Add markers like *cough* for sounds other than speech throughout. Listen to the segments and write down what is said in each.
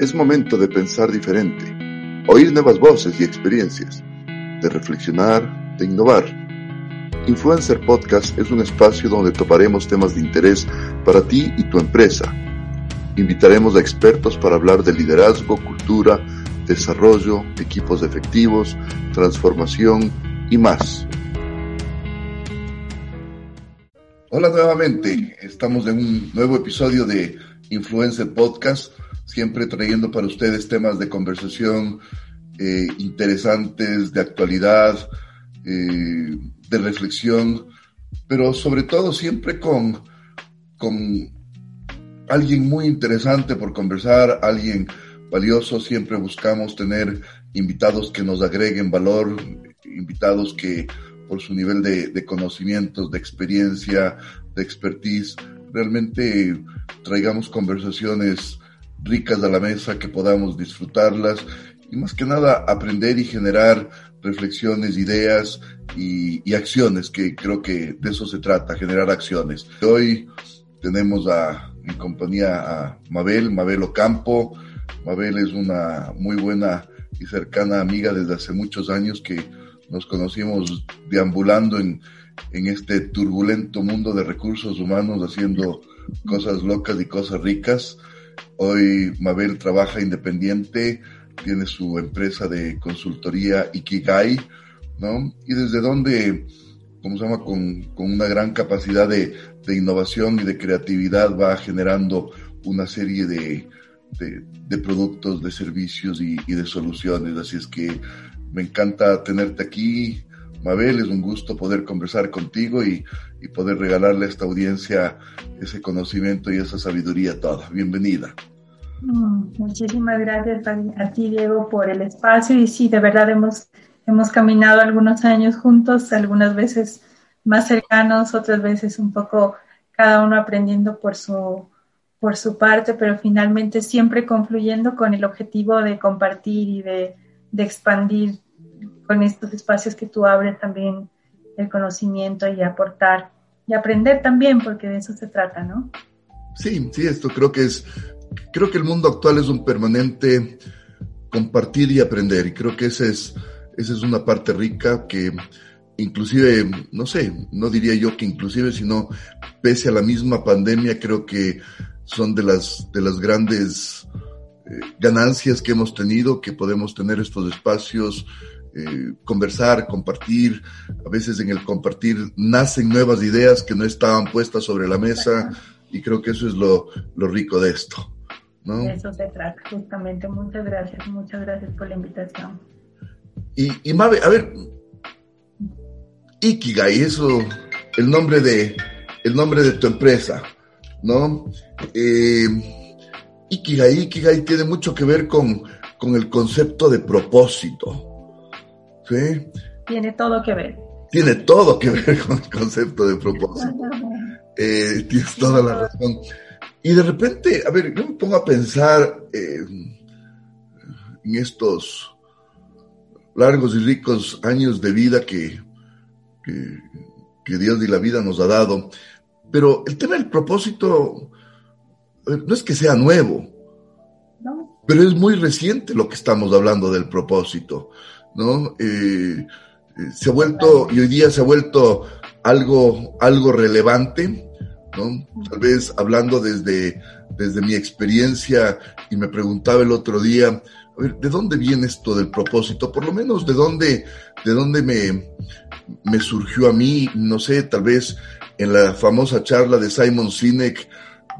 Es momento de pensar diferente, oír nuevas voces y experiencias, de reflexionar, de innovar. Influencer Podcast es un espacio donde toparemos temas de interés para ti y tu empresa. Invitaremos a expertos para hablar de liderazgo, cultura, desarrollo, equipos efectivos, transformación y más. Hola nuevamente, estamos en un nuevo episodio de Influencer Podcast siempre trayendo para ustedes temas de conversación eh, interesantes, de actualidad, eh, de reflexión, pero sobre todo siempre con, con alguien muy interesante por conversar, alguien valioso. Siempre buscamos tener invitados que nos agreguen valor, invitados que por su nivel de, de conocimientos, de experiencia, de expertise, realmente traigamos conversaciones ricas a la mesa, que podamos disfrutarlas y más que nada aprender y generar reflexiones, ideas y, acciones, que creo que de eso se trata, generar acciones. Hoy tenemos a, en compañía a Mabel, Mabel Ocampo. Mabel es una muy buena y cercana amiga desde hace muchos años que nos conocimos deambulando en, en este turbulento mundo de recursos humanos, haciendo cosas locas y cosas ricas. Hoy Mabel trabaja independiente, tiene su empresa de consultoría Ikigai, ¿no? Y desde donde, como se llama, con, una gran capacidad de, innovación y de creatividad va generando una serie de, productos, de servicios y, y, de soluciones. Así es que me encanta tenerte aquí, Mabel, es un gusto poder conversar contigo y, poder regalarle a esta audiencia ese conocimiento y esa sabiduría toda. Bienvenida. Mm, muchísimas gracias a, ti, Diego, por el espacio. Y sí, de verdad hemos, hemos caminado algunos años juntos, algunas veces más cercanos, otras veces un poco cada uno aprendiendo por su, por su parte, pero finalmente siempre confluyendo con el objetivo de compartir y de, de expandir con estos espacios que tú abres también el conocimiento y aportar y aprender también, porque de eso se trata, ¿no? Sí, sí, esto creo que es, creo que el mundo actual es un permanente compartir y aprender, y creo que esa es, esa es una parte rica que inclusive, no sé, no diría yo que inclusive, sino pese a la misma pandemia, creo que son de las, de las grandes eh, ganancias que hemos tenido, que podemos tener estos espacios eh, conversar, compartir. A veces en el compartir nacen nuevas ideas que no estaban puestas sobre la mesa y creo que eso es lo, rico de esto. ¿no? eso se trata, justamente. Muchas gracias, muchas gracias por la invitación. Y, y Mabe, a ver, Ikigai, eso, el nombre de, el nombre de tu empresa, ¿no? Eh, Ikigai, Ikigai tiene mucho que ver con, con el concepto de propósito. Tiene todo que ver. Tiene todo que ver con el concepto de propósito. *laughs* Eh, tienes toda la razón. Y de repente, a ver, yo me pongo a pensar eh, en estos largos y ricos años de vida que, que, Dios y la vida nos ha dado. Pero el tema del propósito no es que sea nuevo, pero es muy reciente lo que estamos hablando del propósito. ¿No? Se ha vuelto, y hoy día se ha vuelto algo, algo relevante, ¿no? Tal vez hablando desde, desde mi experiencia y me preguntaba el otro día, a ver, ¿de dónde viene esto del propósito? Por lo menos de dónde, de dónde me, me surgió a mí, no sé, tal vez en la famosa charla de Simon Sinek,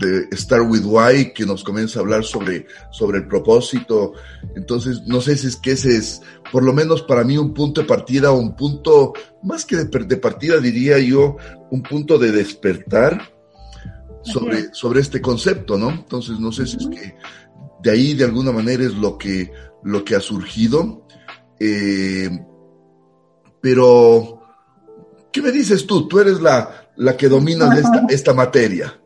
de Start with Why, que nos comienza a hablar sobre, sobre el propósito. Entonces, no sé si es que ese es, por lo menos para mí, un punto de partida, un punto, más que de, partida, diría yo, un punto de despertar sobre, sobre este concepto, ¿no? Entonces, no sé si es que de ahí, de alguna manera, es lo que, lo que ha surgido. Eh, pero, ¿qué me dices tú? Tú eres la, la que domina esta, esta materia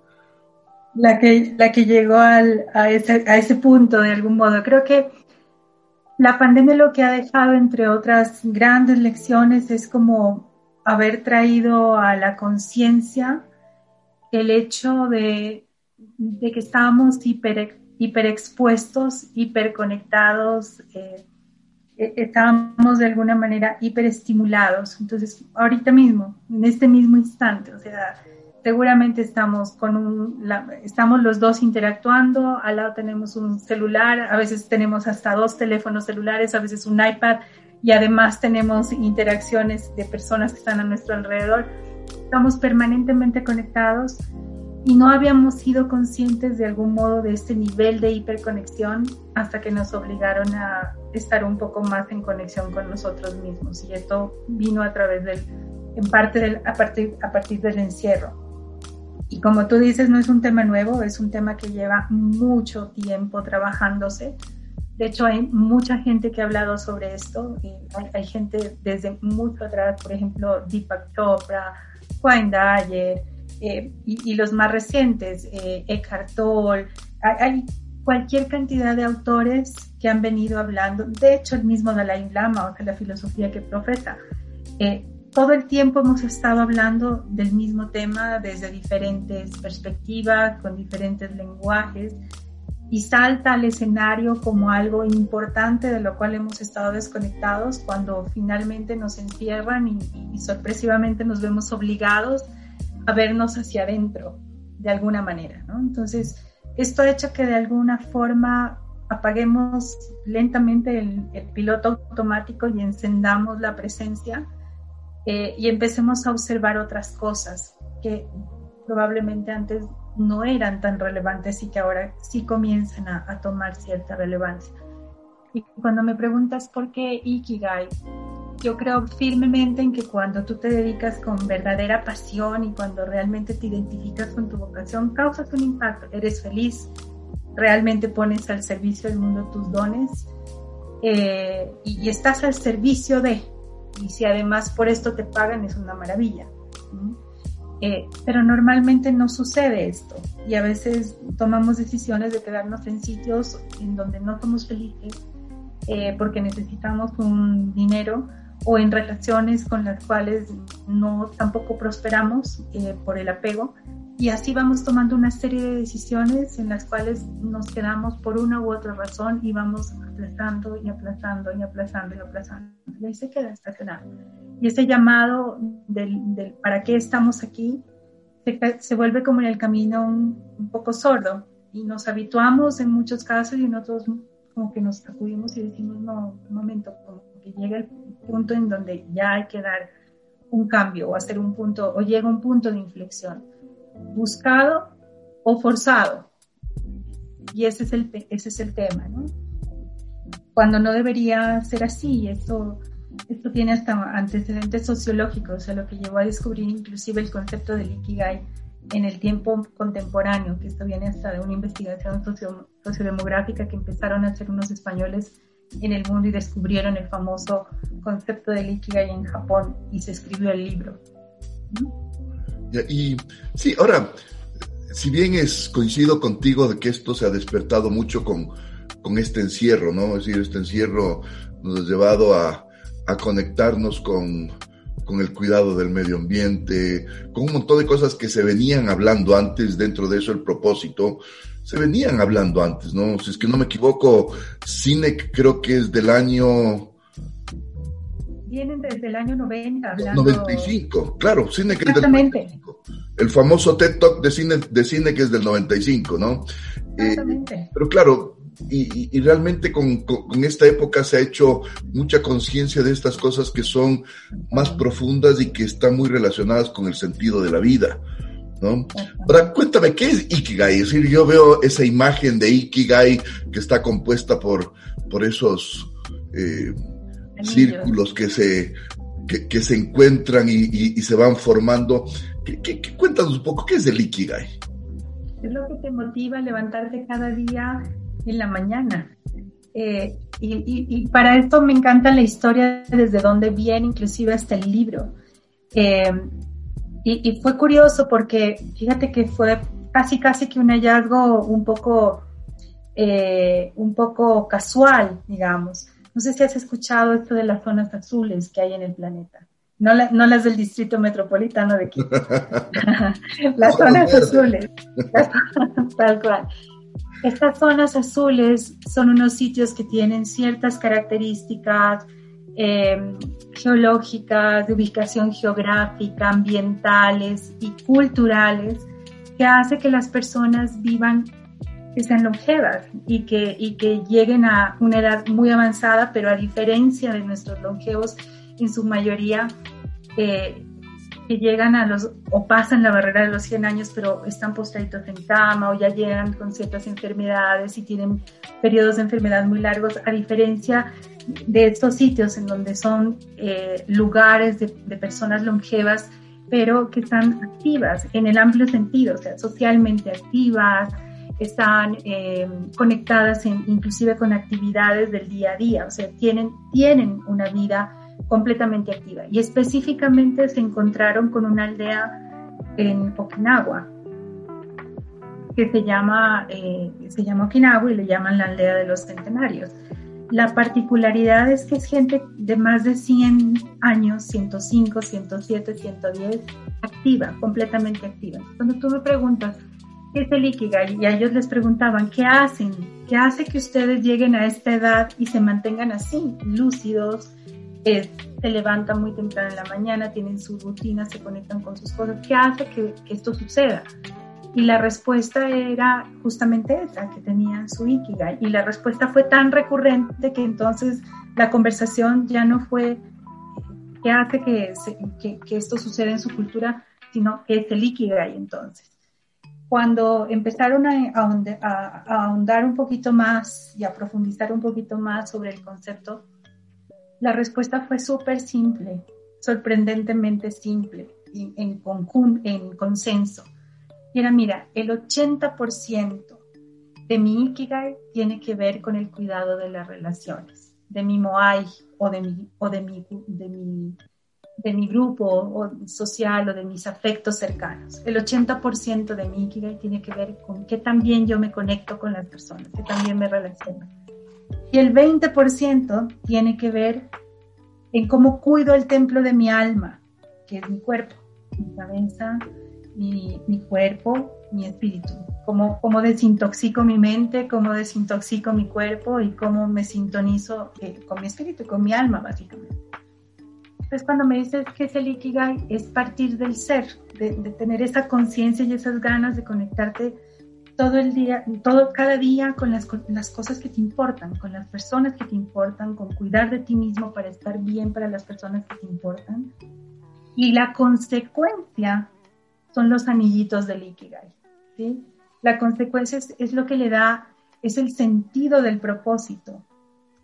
la que, la que llegó al, a, ese, a ese punto de algún modo. Creo que la pandemia lo que ha dejado, entre otras grandes lecciones, es como haber traído a la conciencia el hecho de, de, que estábamos hiper, hiperexpuestos, hiperconectados, eh, e-, estábamos de alguna manera hiperestimulados. Entonces, ahorita mismo, en este mismo instante, o sea, seguramente estamos con un, estamos los dos interactuando, al lado tenemos un celular, a veces tenemos hasta dos teléfonos celulares, a veces un iPad y además tenemos interacciones de personas que están a nuestro alrededor. Estamos permanentemente conectados y no habíamos sido conscientes de algún modo de este nivel de hiperconexión hasta que nos obligaron a estar un poco más en conexión con nosotros mismos y esto vino a través del, en parte del, a, partir, a partir del encierro. Y como tú dices, no es un tema nuevo, es un tema que lleva mucho tiempo trabajándose. De hecho, hay mucha gente que ha hablado sobre esto. Hay, hay, gente desde mucho atrás, por ejemplo, Deepak Chopra, Wayne Dyer, eh, y, los más recientes, eh, Eckhart Tolle, hay, cualquier cantidad de autores que han venido hablando, de hecho el mismo Dalai Lama, o sea, la filosofía que profesa, eh, todo el tiempo hemos estado hablando del mismo tema desde diferentes perspectivas, con diferentes lenguajes, y salta al escenario como algo importante de lo cual hemos estado desconectados cuando finalmente nos encierran y, sorpresivamente nos vemos obligados a vernos hacia adentro de alguna manera, ¿no? Entonces, esto ha hecho que de alguna forma apaguemos lentamente el, piloto automático y encendamos la presencia eh, y empecemos a observar otras cosas que probablemente antes no eran tan relevantes y que ahora sí comienzan a, tomar cierta relevancia. Y cuando me preguntas por qué Ikigai, yo creo firmemente en que cuando tú te dedicas con verdadera pasión y cuando realmente te identificas con tu vocación, causas un impacto, eres feliz, realmente pones al servicio del mundo tus dones eh, y, estás al servicio de, y si además por esto te pagan es una maravilla. Eh, pero normalmente no sucede esto y a veces tomamos decisiones de quedarnos en sitios en donde no somos felices eh, porque necesitamos un dinero o en relaciones con las cuales no tampoco prosperamos eh, por el apego y así vamos tomando una serie de decisiones en las cuales nos quedamos por una u otra razón y vamos aplazando y aplazando y aplazando y aplazando y ahí se queda estacionado y ese llamado del, del para qué estamos aquí se, se, vuelve como en el camino un, un poco sordo y nos habituamos en muchos casos y en otros como que nos sacudimos y decimos no, un momento, como que llega el punto en donde ya hay que dar un cambio o hacer un punto, o llega un punto de inflexión, buscado o forzado. Y ese es el, ese es el tema, ¿no? Cuando no debería ser así, esto, esto tiene hasta antecedentes sociológicos, sea, lo que llevó a descubrir inclusive el concepto del Ikigai en el tiempo contemporáneo, que esto viene hasta de una investigación socio, sociodemográfica que empezaron a hacer unos españoles en el mundo y descubrieron el famoso concepto del Ikigai en Japón y se escribió el libro. Y sí, ahora, si bien es coincido contigo de que esto se ha despertado mucho con, con este encierro, ¿no? Es decir, este encierro nos ha llevado a, a conectarnos con, con el cuidado del medio ambiente, con un montón de cosas que se venían hablando antes, dentro de eso el propósito, se venían hablando antes, ¿no? Si es que no me equivoco, Cinec creo que es del año... Vienen desde el año 90 hablando... 95, claro, Cinec es del 95. El famoso TED Talk de Cine, de Cine que es del 95, ¿no? Eh, pero claro, y, y, realmente con, con, esta época se ha hecho mucha conciencia de estas cosas que son más profundas y que están muy relacionadas con el sentido de la vida. ¿no? Ahora, cuéntame, ¿qué es Ikigai? Es decir, yo veo esa imagen de Ikigai que está compuesta por, por esos eh, círculos que se, que, que se encuentran y, y, y, se van formando. ¿Qué, qué, qué, cuéntanos un poco, ¿qué es el Ikigai? Es lo que te motiva a levantarte cada día en la mañana. Eh, y, y, y, para esto me encanta la historia desde donde viene, inclusive hasta el libro. Eh, y, y, fue curioso porque fíjate que fue casi casi que un hallazgo un poco, eh, un poco casual, digamos. No sé si has escuchado esto de las zonas azules que hay en el planeta. No, la, no las del distrito metropolitano de Quito. *laughs* *laughs* las zonas azules. *laughs* Tal cual. Estas zonas azules son unos sitios que tienen ciertas características eh, geológicas, de ubicación geográfica, ambientales y culturales que hace que las personas vivan, que sean longevas y que, y que lleguen a una edad muy avanzada, pero a diferencia de nuestros longevos, en su mayoría eh, que llegan a los, o pasan la barrera de los 100 años, pero están postraditos en cama o ya llegan con ciertas enfermedades y tienen periodos de enfermedad muy largos, a diferencia de estos sitios en donde son eh, lugares de, personas longevas, pero que están activas en el amplio sentido, o sea, socialmente activas, están eh, conectadas inclusive con actividades del día a día, o sea, tienen, tienen una vida completamente activa. Y específicamente se encontraron con una aldea en Okinawa, que se llama, eh, se llama Okinawa y le llaman la aldea de los centenarios. La particularidad es que es gente de más de 100 años, 105, 107, 110, activa, completamente activa. Cuando tú me preguntas, ¿qué es el Ikigai? Y a ellos les preguntaban, ¿qué hacen? ¿Qué hace que ustedes lleguen a esta edad y se mantengan así, lúcidos, se levantan muy temprano en la mañana, tienen su rutina, se conectan con sus cosas. ¿Qué hace que, esto suceda? Y la respuesta era justamente esa, que tenían su Ikigai. Y la respuesta fue tan recurrente que entonces la conversación ya no fue qué hace que, que, esto suceda en su cultura, sino que es el Ikigai entonces. Cuando empezaron a, a, a ahondar un poquito más y a profundizar un poquito más sobre el concepto, la respuesta fue súper simple, sorprendentemente simple, en, en consenso. Y era, mira, el 80% de mi Ikigai tiene que ver con el cuidado de las relaciones, de mi Moai o de mi, o de mi, de mi, de mi grupo social o de mis afectos cercanos. El 80% de mi Ikigai tiene que ver con que también yo me conecto con las personas, que también me relaciono. Y el 20% tiene que ver en cómo cuido el templo de mi alma, que es mi cuerpo, mi cabeza, mi, cuerpo, mi espíritu. Cómo, cómo, desintoxico mi mente, cómo desintoxico mi cuerpo y cómo me sintonizo eh, con mi espíritu, con mi alma, básicamente. Entonces, cuando me dices que es el Ikigai, es partir del ser, de, de tener esa conciencia y esas ganas de conectarte todo el día, todo, cada día con las, las, cosas que te importan, con las personas que te importan, con cuidar de ti mismo para estar bien para las personas que te importan. Y la consecuencia son los anillitos del Ikigai. ¿sí? La consecuencia es, lo que le da, es el sentido del propósito,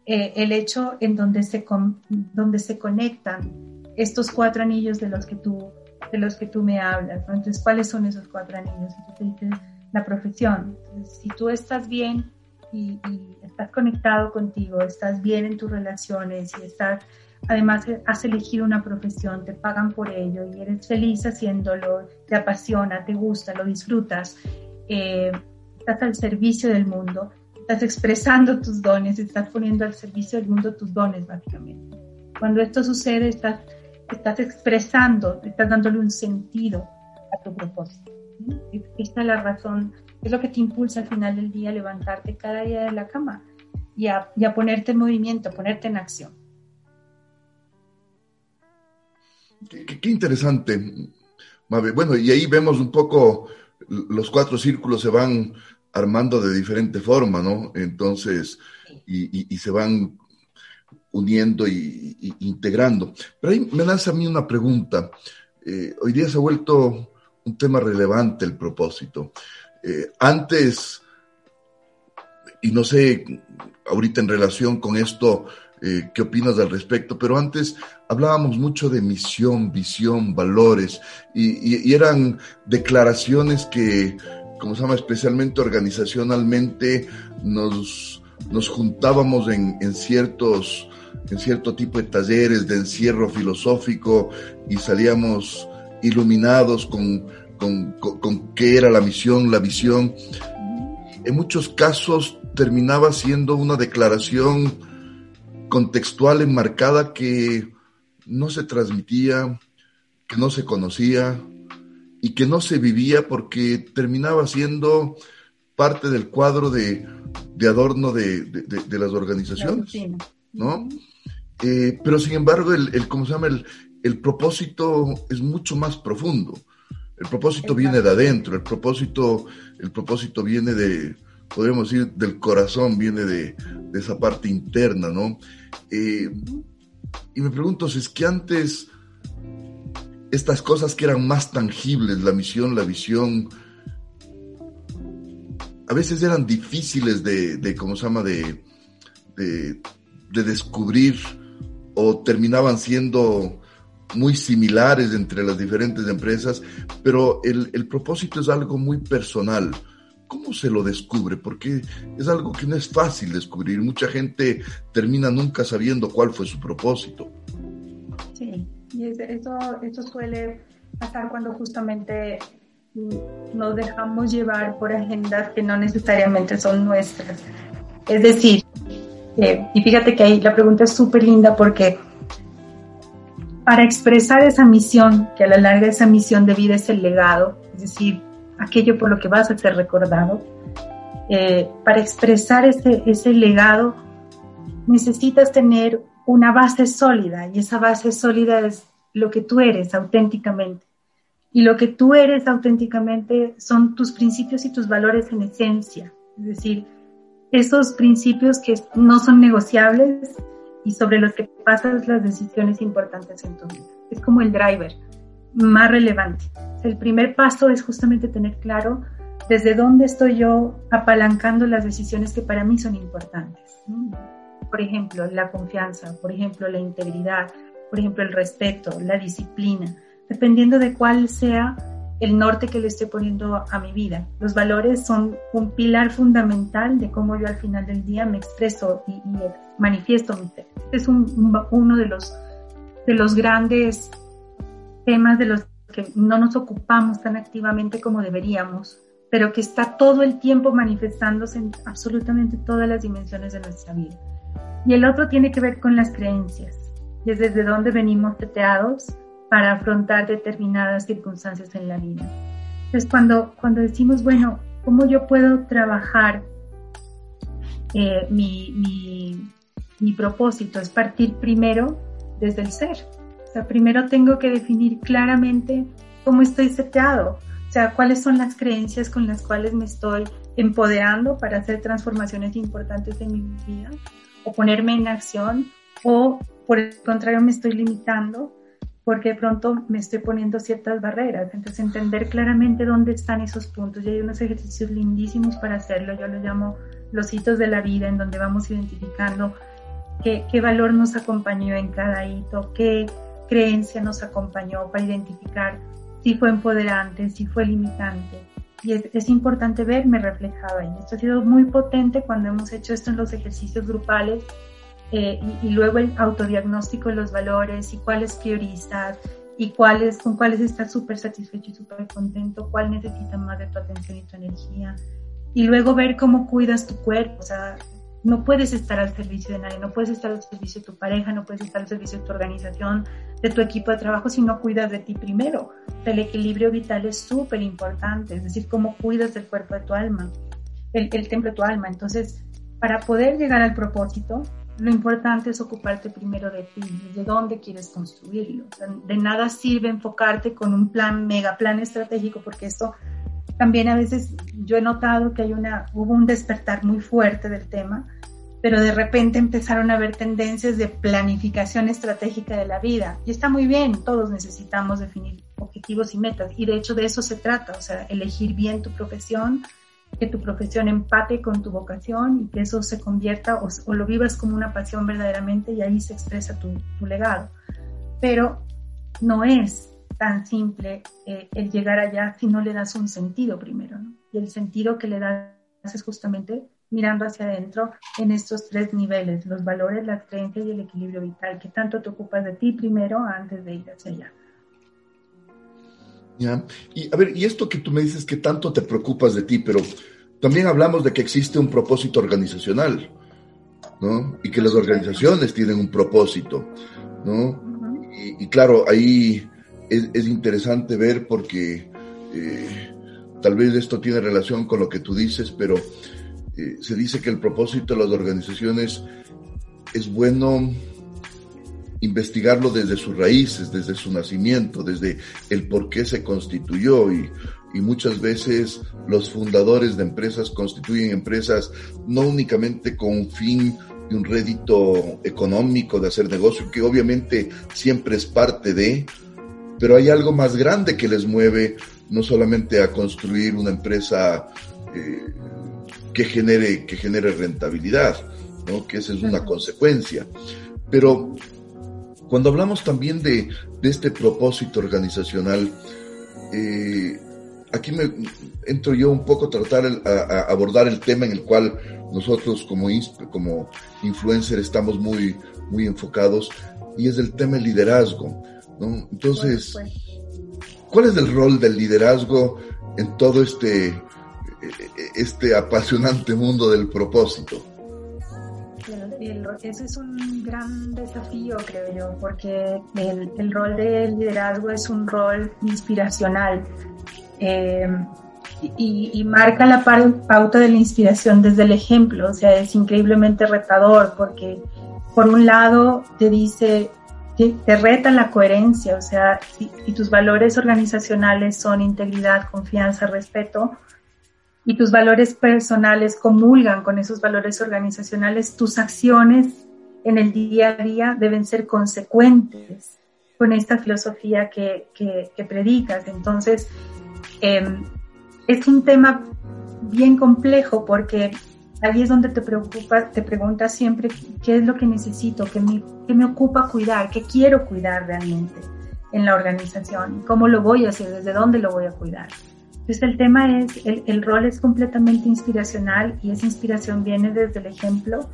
eh, el hecho en donde se, donde se conectan estos cuatro anillos de los que tú, de los que tú me hablas. Entonces, ¿cuáles son esos cuatro anillos? Entonces, la profesión. si tú estás bien y, estás conectado contigo, estás bien en tus relaciones y estás, además has elegido una profesión, te pagan por ello y eres feliz haciéndolo, te apasiona, te gusta, lo disfrutas, eh, estás al servicio del mundo, estás expresando tus dones, estás poniendo al servicio del mundo tus dones, básicamente. Cuando esto sucede, estás, estás expresando, estás dándole un sentido a tu propósito. Esta es la razón, es lo que te impulsa al final del día a levantarte cada día de la cama y a, ponerte en movimiento, a ponerte en acción. Qué, interesante, Bueno, y ahí vemos un poco, los cuatro círculos se van armando de diferente forma, ¿no? Entonces, y, se van uniendo y, integrando. Pero ahí me nace a mí una pregunta. Eh, hoy día se ha vuelto un tema relevante el propósito. Eh, antes, y no sé ahorita en relación con esto, eh, qué opinas al respecto, pero antes hablábamos mucho de misión, visión, valores, y, eran declaraciones que, como se llama, especialmente organizacionalmente, nos, nos juntábamos en, en ciertos en cierto tipo de talleres de encierro filosófico y salíamos iluminados con, con, qué era la misión, la visión. En muchos casos terminaba siendo una declaración contextual enmarcada que no se transmitía, que no se conocía y que no se vivía porque terminaba siendo parte del cuadro de, adorno de, las organizaciones, ¿no? Eh, pero sin embargo, el, el, ¿cómo se llama? El, el propósito es mucho más profundo. El propósito viene de adentro, el propósito, el propósito viene de, podríamos decir, del corazón, viene de, esa parte interna, ¿no? Eh, y me pregunto si es que antes estas cosas que eran más tangibles, la misión, la visión, a veces eran difíciles de, de ¿cómo se llama?, de, de, de descubrir o terminaban siendo muy similares entre las diferentes empresas, pero el, el, propósito es algo muy personal. ¿Cómo se lo descubre? Porque es algo que no es fácil descubrir. Mucha gente termina nunca sabiendo cuál fue su propósito. Sí, y eso, eso suele pasar cuando justamente nos dejamos llevar por agendas que no necesariamente son nuestras. Es decir, eh, y fíjate que ahí la pregunta es súper linda porque para expresar esa misión, que a la larga esa misión de vida es el legado, es decir, aquello por lo que vas a ser recordado, eh, para expresar ese, ese legado necesitas tener una base sólida y esa base sólida es lo que tú eres auténticamente. Y lo que tú eres auténticamente son tus principios y tus valores en esencia, es decir, esos principios que no son negociables, y sobre los que pasas las decisiones importantes en tu vida. Es como el driver más relevante. El primer paso es justamente tener claro desde dónde estoy yo apalancando las decisiones que para mí son importantes. Por ejemplo, la confianza, por ejemplo, la integridad, por ejemplo, el respeto, la disciplina, dependiendo de cuál sea el norte que le estoy poniendo a mi vida. Los valores son un pilar fundamental de cómo yo al final del día me expreso y, manifiesto mi ser. Este es uno de los, de los grandes temas de los que no nos ocupamos tan activamente como deberíamos, pero que está todo el tiempo manifestándose en absolutamente todas las dimensiones de nuestra vida. Y el otro tiene que ver con las creencias, y es desde dónde venimos teteados para afrontar determinadas circunstancias en la vida. Entonces, cuando, cuando decimos, bueno, ¿cómo yo puedo trabajar eh, mi, mi, mi propósito? Es partir primero desde el ser. O sea, primero tengo que definir claramente cómo estoy seteado, o sea, cuáles son las creencias con las cuales me estoy empoderando para hacer transformaciones importantes en mi vida, o ponerme en acción, o por el contrario me estoy limitando porque de pronto me estoy poniendo ciertas barreras. Entonces, entender claramente dónde están esos puntos. Y hay unos ejercicios lindísimos para hacerlo. Yo lo llamo los hitos de la vida, en donde vamos identificando qué, qué valor nos acompañó en cada hito, qué creencia nos acompañó para identificar si fue empoderante, si fue limitante. Y es, es importante verme reflejado ahí. Esto ha sido muy potente cuando hemos hecho esto en los ejercicios grupales eh, y, luego el autodiagnóstico de los valores y cuáles priorizas y cuáles, con cuáles estás súper satisfecho y súper contento, cuál necesita más de tu atención y tu energía. Y luego ver cómo cuidas tu cuerpo, o sea, no puedes estar al servicio de nadie, no puedes estar al servicio de tu pareja, no puedes estar al servicio de tu organización, de tu equipo de trabajo si no cuidas de ti primero. El equilibrio vital es súper importante, es decir, cómo cuidas del cuerpo de tu alma, el, el templo de tu alma. Entonces, para poder llegar al propósito, lo importante es ocuparte primero de ti, de dónde quieres construirlo. de nada sirve enfocarte con un plan, mega plan estratégico, porque esto también a veces yo he notado que hay una, hubo un despertar muy fuerte del tema, pero de repente empezaron a haber tendencias de planificación estratégica de la vida. Y está muy bien, todos necesitamos definir objetivos y metas, y de hecho de eso se trata, o sea, elegir bien tu profesión, que tu profesión empate con tu vocación y que eso se convierta o, lo vivas como una pasión verdaderamente y ahí se expresa tu, legado. Pero no es tan simple eh, el llegar allá si no le das un sentido primero, ¿no? Y el sentido que le das es justamente mirando hacia adentro en estos tres niveles, los valores, las creencias y el equilibrio vital, que tanto te ocupas de ti primero antes de ir hacia allá. Y a ver, y esto que tú me dices que tanto te preocupas de ti, pero también hablamos de que existe un propósito organizacional, ¿no? Y que las organizaciones tienen un propósito, ¿no? y, claro, ahí es, interesante ver porque eh, tal vez esto tiene relación con lo que tú dices, pero eh, se dice que el propósito de las organizaciones es bueno investigarlo desde sus raíces, desde su nacimiento, desde el por qué se constituyó y, y muchas veces los fundadores de empresas constituyen empresas no únicamente con un fin de un rédito económico de hacer negocio, que obviamente siempre es parte de, pero hay algo más grande que les mueve no solamente a construir una empresa eh, que genere que genere rentabilidad, ¿no? que esa es una consecuencia. Pero cuando hablamos también de, de este propósito organizacional, eh, aquí me entro yo un poco a tratar a, abordar el tema en el cual nosotros como como influencer estamos muy muy enfocados y es el tema del liderazgo, ¿no? Entonces, ¿cuál es el rol del liderazgo en todo este este apasionante mundo del propósito? Ese es un gran desafío, creo yo, porque el, el rol del liderazgo es un rol inspiracional eh, y, marca la pauta de la inspiración desde el ejemplo, o sea, es increíblemente retador porque por un lado te dice, te, te reta la coherencia, o sea, si, tus valores organizacionales son integridad, confianza, respeto, y tus valores personales comulgan con esos valores organizacionales, tus acciones en el día a día deben ser consecuentes con esta filosofía que, que, predicas. Entonces, Em, es un tema bien complejo porque ahí es donde te preocupa, te preguntas siempre qué es lo que necesito, qué me, qué me ocupa cuidar, qué quiero cuidar realmente en la organización, cómo lo voy a hacer, desde dónde lo voy a cuidar. Entonces el tema es, el, el rol es completamente inspiracional y esa inspiración viene desde el ejemplo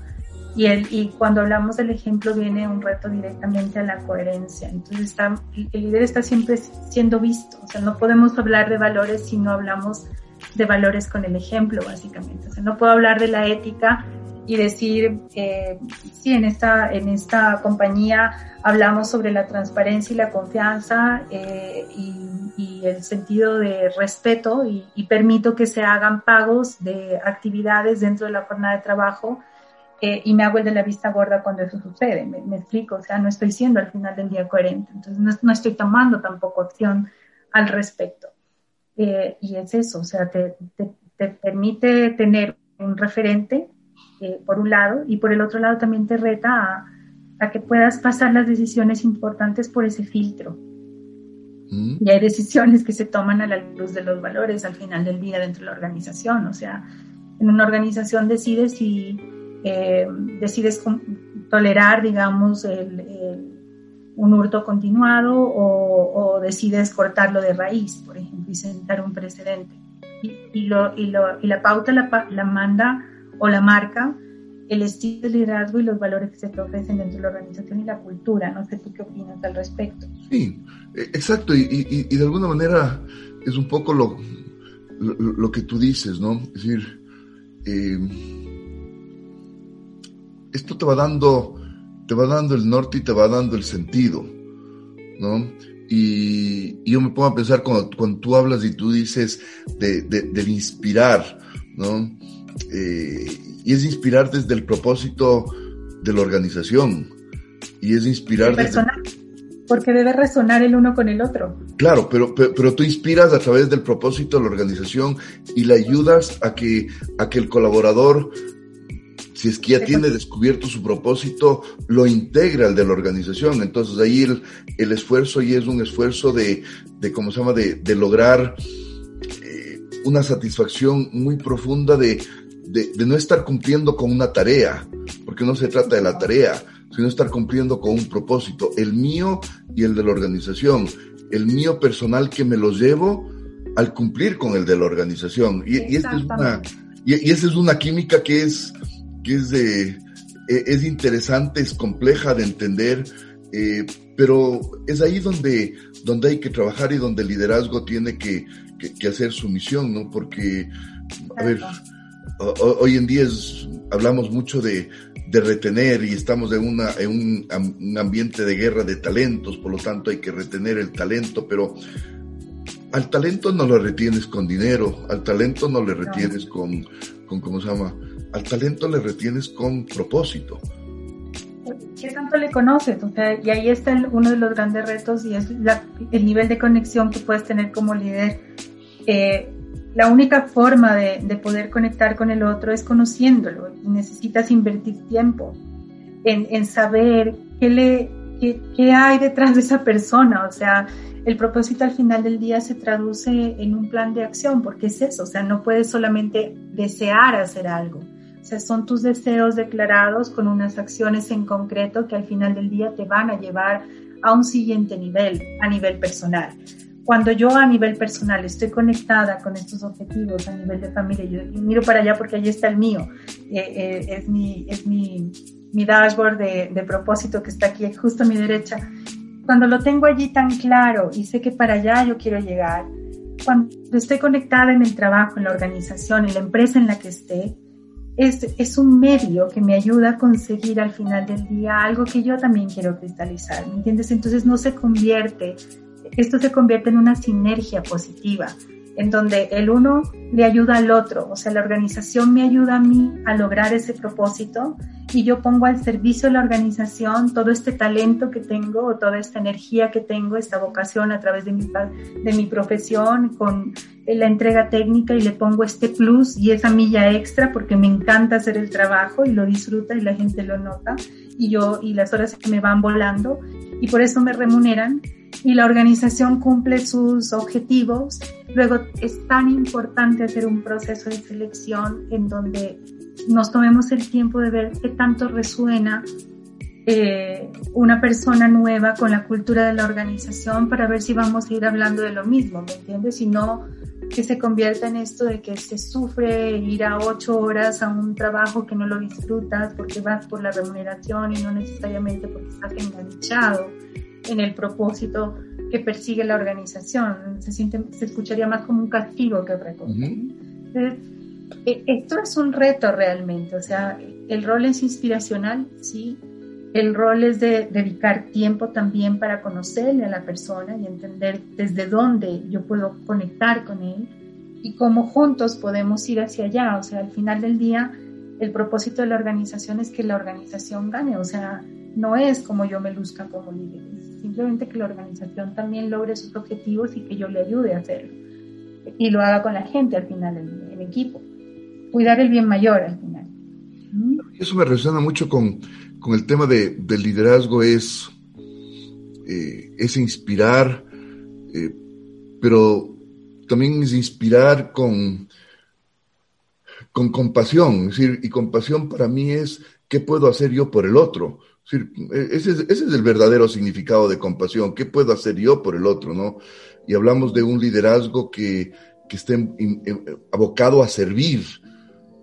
y, el, y cuando hablamos del ejemplo viene un reto directamente a la coherencia. Entonces está, el líder está siempre siendo visto. O sea, no podemos hablar de valores si no hablamos de valores con el ejemplo, básicamente. O sea, no puedo hablar de la ética y decir, eh, sí, en esta, en esta compañía hablamos sobre la transparencia y la confianza eh, y, y, el sentido de respeto y, y permito que se hagan pagos de actividades dentro de la jornada de trabajo eh, y me hago el de la vista gorda cuando eso sucede, me, explico, o sea, no estoy siendo al final del día coherente, entonces no, no estoy tomando tampoco acción al respecto. Eh, y es eso, o sea, te, te, te permite tener un referente, eh, por un lado, y por el otro lado también te reta a, a que puedas pasar las decisiones importantes por ese filtro. Mm. Y hay decisiones que se toman a la luz de los valores al final del día dentro de la organización, o sea, en una organización decides si eh, decides tolerar, digamos, un hurto continuado o, decides cortarlo de raíz, por ejemplo, y sentar un precedente. Y, lo, y, lo, y la pauta la, la, manda o la marca el estilo de liderazgo y los valores que se te ofrecen dentro de la organización y la cultura. No sé tú qué opinas al respecto. Sí, e, exacto. Y, y de alguna manera es un poco lo, lo, que tú dices, ¿no? Es decir, eh, esto te va dando, te va dando el norte y te va dando el sentido, ¿no? Y, yo me pongo a pensar cuando, cuando, tú hablas y tú dices de, de, inspirar, ¿no? Eh, y es inspirar desde el propósito de la organización. Y es inspirar desde... Porque debe resonar el uno con el otro. Claro, pero, pero, pero, tú inspiras a través del propósito de la organización y le ayudas a que, a que el colaborador si es que ya tiene descubierto su propósito, lo integra al de la organización. Entonces ahí el, el esfuerzo y es un esfuerzo de, de ¿cómo se llama?, de, de lograr eh, una satisfacción muy profunda de, de, de, no estar cumpliendo con una tarea, porque no se trata de la tarea, sino estar cumpliendo con un propósito, el mío y el de la organización, el mío personal que me lo llevo al cumplir con el de la organización. Y, y esta es una, y, y esa es una química que es que es, de, e, es interesante, es compleja de entender, eh, pero es ahí donde, donde hay que trabajar y donde el liderazgo tiene que, que, hacer su misión, ¿no? Porque, a ver, hoy en día es, hablamos mucho de, de retener y estamos en, una, en un, un, ambiente de guerra de talentos, por lo tanto hay que retener el talento, pero al talento no lo retienes con dinero, al talento no le retienes con, con, ¿cómo se llama? Al talento le retienes con propósito. ¿Qué tanto le conoces? O sea, y ahí está uno de los grandes retos y es el nivel de conexión que puedes tener como líder. Eh, la única forma de, de, poder conectar con el otro es conociéndolo y necesitas invertir tiempo en, en saber qué, le, qué, qué hay detrás de esa persona. O sea, el propósito al final del día se traduce en un plan de acción, porque es eso, o sea, no puedes solamente desear hacer algo, o sea, son tus deseos declarados con unas acciones en concreto que al final del día te van a llevar a un siguiente nivel, a nivel personal. Cuando yo a nivel personal estoy conectada con estos objetivos a nivel de familia, yo miro para allá porque allí está el mío, eh, eh, es, mi, es mi, mi dashboard de, de propósito que está aquí justo a mi derecha, cuando lo tengo allí tan claro y sé que para allá yo quiero llegar, cuando estoy conectada en el trabajo, en la organización, en la empresa en la que esté, es, es un medio que me ayuda a conseguir al final del día algo que yo también quiero cristalizar, ¿me entiendes? Entonces no se convierte, esto se convierte en una sinergia positiva, en donde el uno le ayuda al otro, o sea, la organización me ayuda a mí a lograr ese propósito y yo pongo al servicio de la organización todo este talento que tengo, o toda esta energía que tengo, esta vocación a través de mi, de mi profesión, con la entrega técnica y le pongo este plus y esa milla extra porque me encanta hacer el trabajo y lo disfruta y la gente lo nota y yo y las horas que me van volando y por eso me remuneran y la organización cumple sus objetivos. Luego es tan importante hacer un proceso de selección en donde nos tomemos el tiempo de ver qué tanto resuena eh, una persona nueva con la cultura de la organización para ver si vamos a ir hablando de lo mismo, ¿me entiendes? Si no, que se convierta en esto de que se sufre ir a ocho horas a un trabajo que no lo disfrutas porque vas por la remuneración y no necesariamente porque estás enganchado en el propósito que persigue la organización. Se, siente, se escucharía más como un castigo que otra cosa. E, esto es un reto realmente, o sea, el rol es inspiracional, sí, el rol es de dedicar tiempo también para conocerle a la persona y entender desde dónde yo puedo conectar con él y cómo juntos podemos ir hacia allá. O sea, al final del día, el propósito de la organización es que la organización gane. O sea, no es como yo me luzca como líder, simplemente que la organización también logre sus objetivos y que yo le ayude a hacerlo. Y lo haga con la gente al final, en equipo cuidar el bien mayor al final. Eso me resuena mucho con, el tema de, del liderazgo, es, eh, es inspirar, eh, pero también es inspirar con, con compasión. Es decir, y compasión para mí es qué puedo hacer yo por el otro. Ese, es, ese es el verdadero significado de compasión. ¿Qué puedo hacer yo por el otro? ¿no? Y hablamos de un liderazgo que, que esté abocado a servir,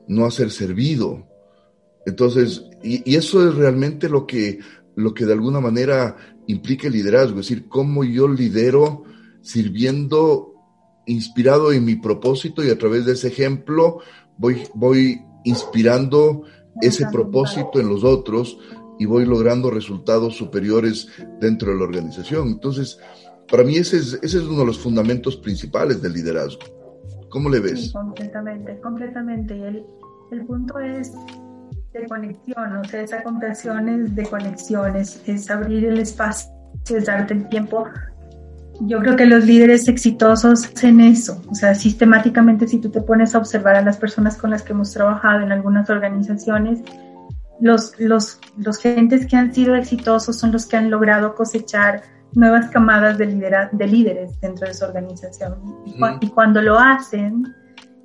no a ser servido. Entonces, y, eso es realmente lo que, lo que de alguna manera implica el liderazgo, es decir, cómo yo lidero sirviendo, inspirado en mi propósito y a través de ese ejemplo voy, voy inspirando ese propósito en los otros y voy logrando resultados superiores dentro de la organización. Entonces, para mí ese es, ese es uno de los fundamentos principales del liderazgo. ¿Cómo le ves? completamente, completamente. El, el punto es de conexión, o sea, esa comprensión es de conexiones, es abrir el espacio, es darte el tiempo. Yo creo que los líderes exitosos hacen eso, o sea, sistemáticamente si tú te pones a observar a las personas con las que hemos trabajado en algunas organizaciones, los, los, los gentes que han sido exitosos son los que han logrado cosechar nuevas camadas de, de líderes dentro de su organización. Y, cuando lo hacen,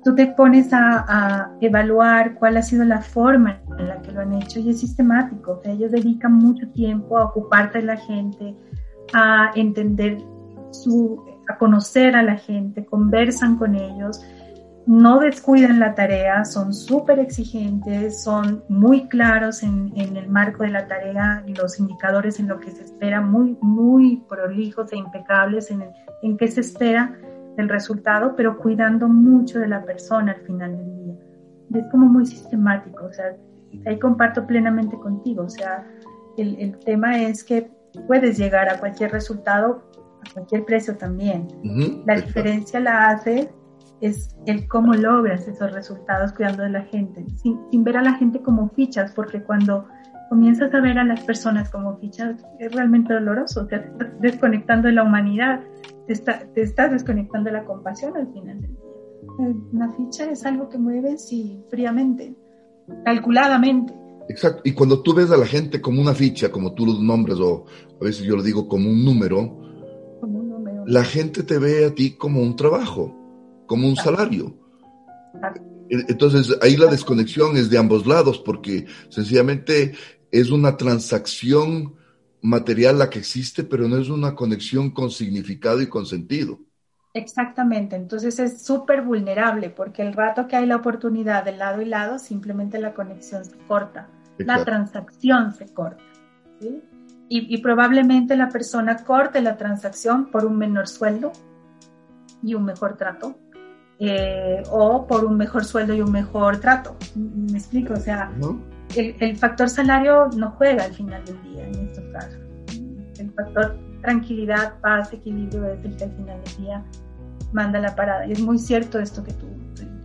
tú te pones a, evaluar cuál ha sido la forma en la que lo han hecho y es sistemático. ellos dedican mucho tiempo a ocuparte de la gente, a entender su, a conocer a la gente, conversan con ellos no descuidan la tarea, son súper exigentes, son muy claros en, el marco de la tarea, los indicadores en lo que se espera, muy, muy prolijos e impecables en, en qué se espera del resultado, pero cuidando mucho de la persona al final del día. Es como muy sistemático, o sea, ahí comparto plenamente contigo, o sea, el, el tema es que puedes llegar a cualquier resultado a cualquier precio también. la diferencia la hace es el cómo logras esos resultados cuidando de la gente, sin, sin, ver a la gente como fichas, porque cuando comienzas a ver a las personas como fichas es realmente doloroso, te estás desconectando de la humanidad, te, te estás desconectando de la compasión al final del día. Una ficha es algo que mueves y fríamente, calculadamente. Exacto, y cuando tú ves a la gente como una ficha, como tú lo nombres, o a veces yo lo digo como un número, como un número. la gente te ve a ti como un trabajo como un salario. Entonces ahí la desconexión es de ambos lados porque sencillamente es una transacción material la que existe, pero no es una conexión con significado y con sentido. Exactamente, entonces es súper vulnerable porque el rato que hay la oportunidad de lado y lado, simplemente la conexión se corta, la transacción se corta. Y, y, probablemente la persona corte la transacción por un menor sueldo y un mejor trato eh, o por un mejor sueldo y un mejor trato. ¿Me explico? O sea, el, factor salario no juega al final del día en estos casos. El factor tranquilidad, paz, equilibrio es el que al final del día manda la parada. Y es muy cierto esto que tú,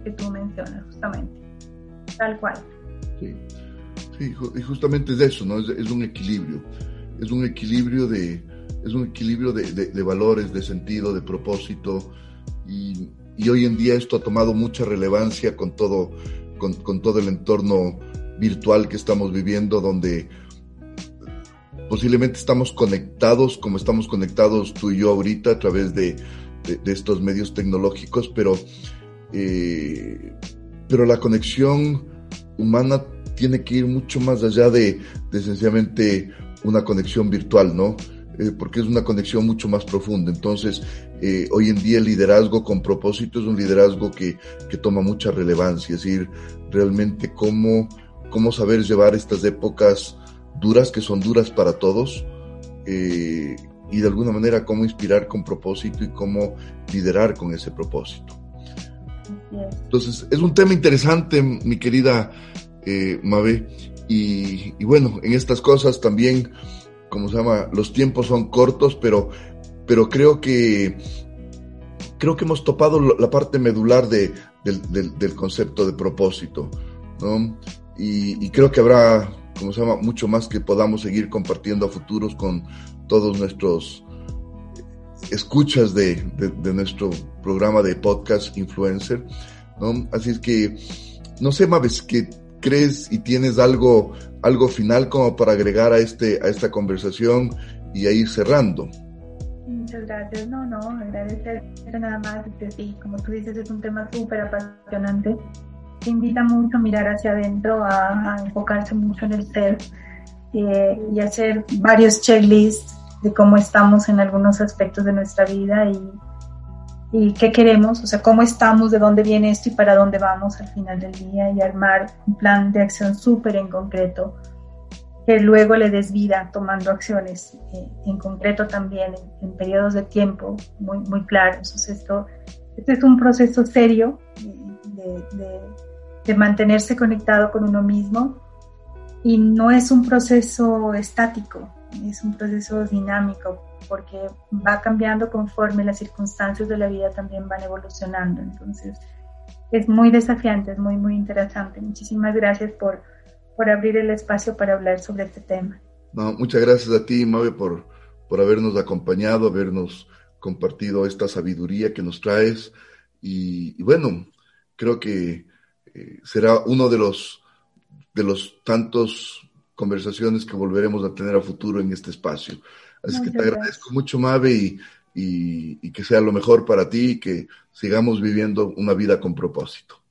que tú mencionas, justamente. Tal cual. Sí, sí y justamente es eso, ¿no? Es, es, un equilibrio. Es un equilibrio de, es un equilibrio de, de, de valores, de sentido, de propósito. Y y hoy en día esto ha tomado mucha relevancia con todo, con, todo el entorno virtual que estamos viviendo, donde posiblemente estamos conectados como estamos conectados tú y yo ahorita a través de, estos medios tecnológicos, pero, eh, pero la conexión humana tiene que ir mucho más allá de, de sencillamente una conexión virtual, ¿no? Eh, porque es una conexión mucho más profunda. Entonces, eh, hoy en día el liderazgo con propósito es un liderazgo que, que toma mucha relevancia, es decir, realmente cómo, cómo saber llevar estas épocas duras, que son duras para todos, eh, y de alguna manera cómo inspirar con propósito y cómo liderar con ese propósito. Entonces, es un tema interesante, mi querida eh, Mabe, y, y bueno, en estas cosas también ¿cómo se llama? Los tiempos son cortos, pero, pero creo que creo que hemos topado la parte medular de, del, concepto de propósito, ¿no? Y, creo que habrá, como se llama, mucho más que podamos seguir compartiendo a futuros con todos nuestros escuchas de, de, nuestro programa de podcast influencer, ¿no? Así es que, no sé, Maves, que crees y tienes algo, algo final como para agregar a, este, a esta conversación y a ir cerrando. Muchas gracias. No, no, agradecer nada más. Sí, como tú dices, es un tema súper apasionante. Te invita mucho a mirar hacia adentro, a, enfocarse mucho en el ser eh, y hacer varios checklists de cómo estamos en algunos aspectos de nuestra vida y y qué queremos, o sea, cómo estamos, de dónde viene esto y para dónde vamos al final del día y armar un plan de acción súper en concreto que luego le des vida tomando acciones eh, en concreto también en, periodos de tiempo muy, muy claros. Entonces esto, este es un proceso serio de, de mantenerse conectado con uno mismo y no es un proceso estático, es un proceso dinámico porque va cambiando conforme las circunstancias de la vida también van evolucionando. Entonces, es muy desafiante, es muy, muy interesante. Muchísimas gracias por, por abrir el espacio para hablar sobre este tema. No, muchas gracias a ti, Mabe, por, por habernos acompañado, habernos compartido esta sabiduría que nos traes. Y, bueno, creo que eh, será uno de los, de los tantos conversaciones que volveremos a tener a futuro en este espacio. Así que te agradezco mucho, Mabe, y, y, y, que sea lo mejor para ti y que sigamos viviendo una vida con propósito.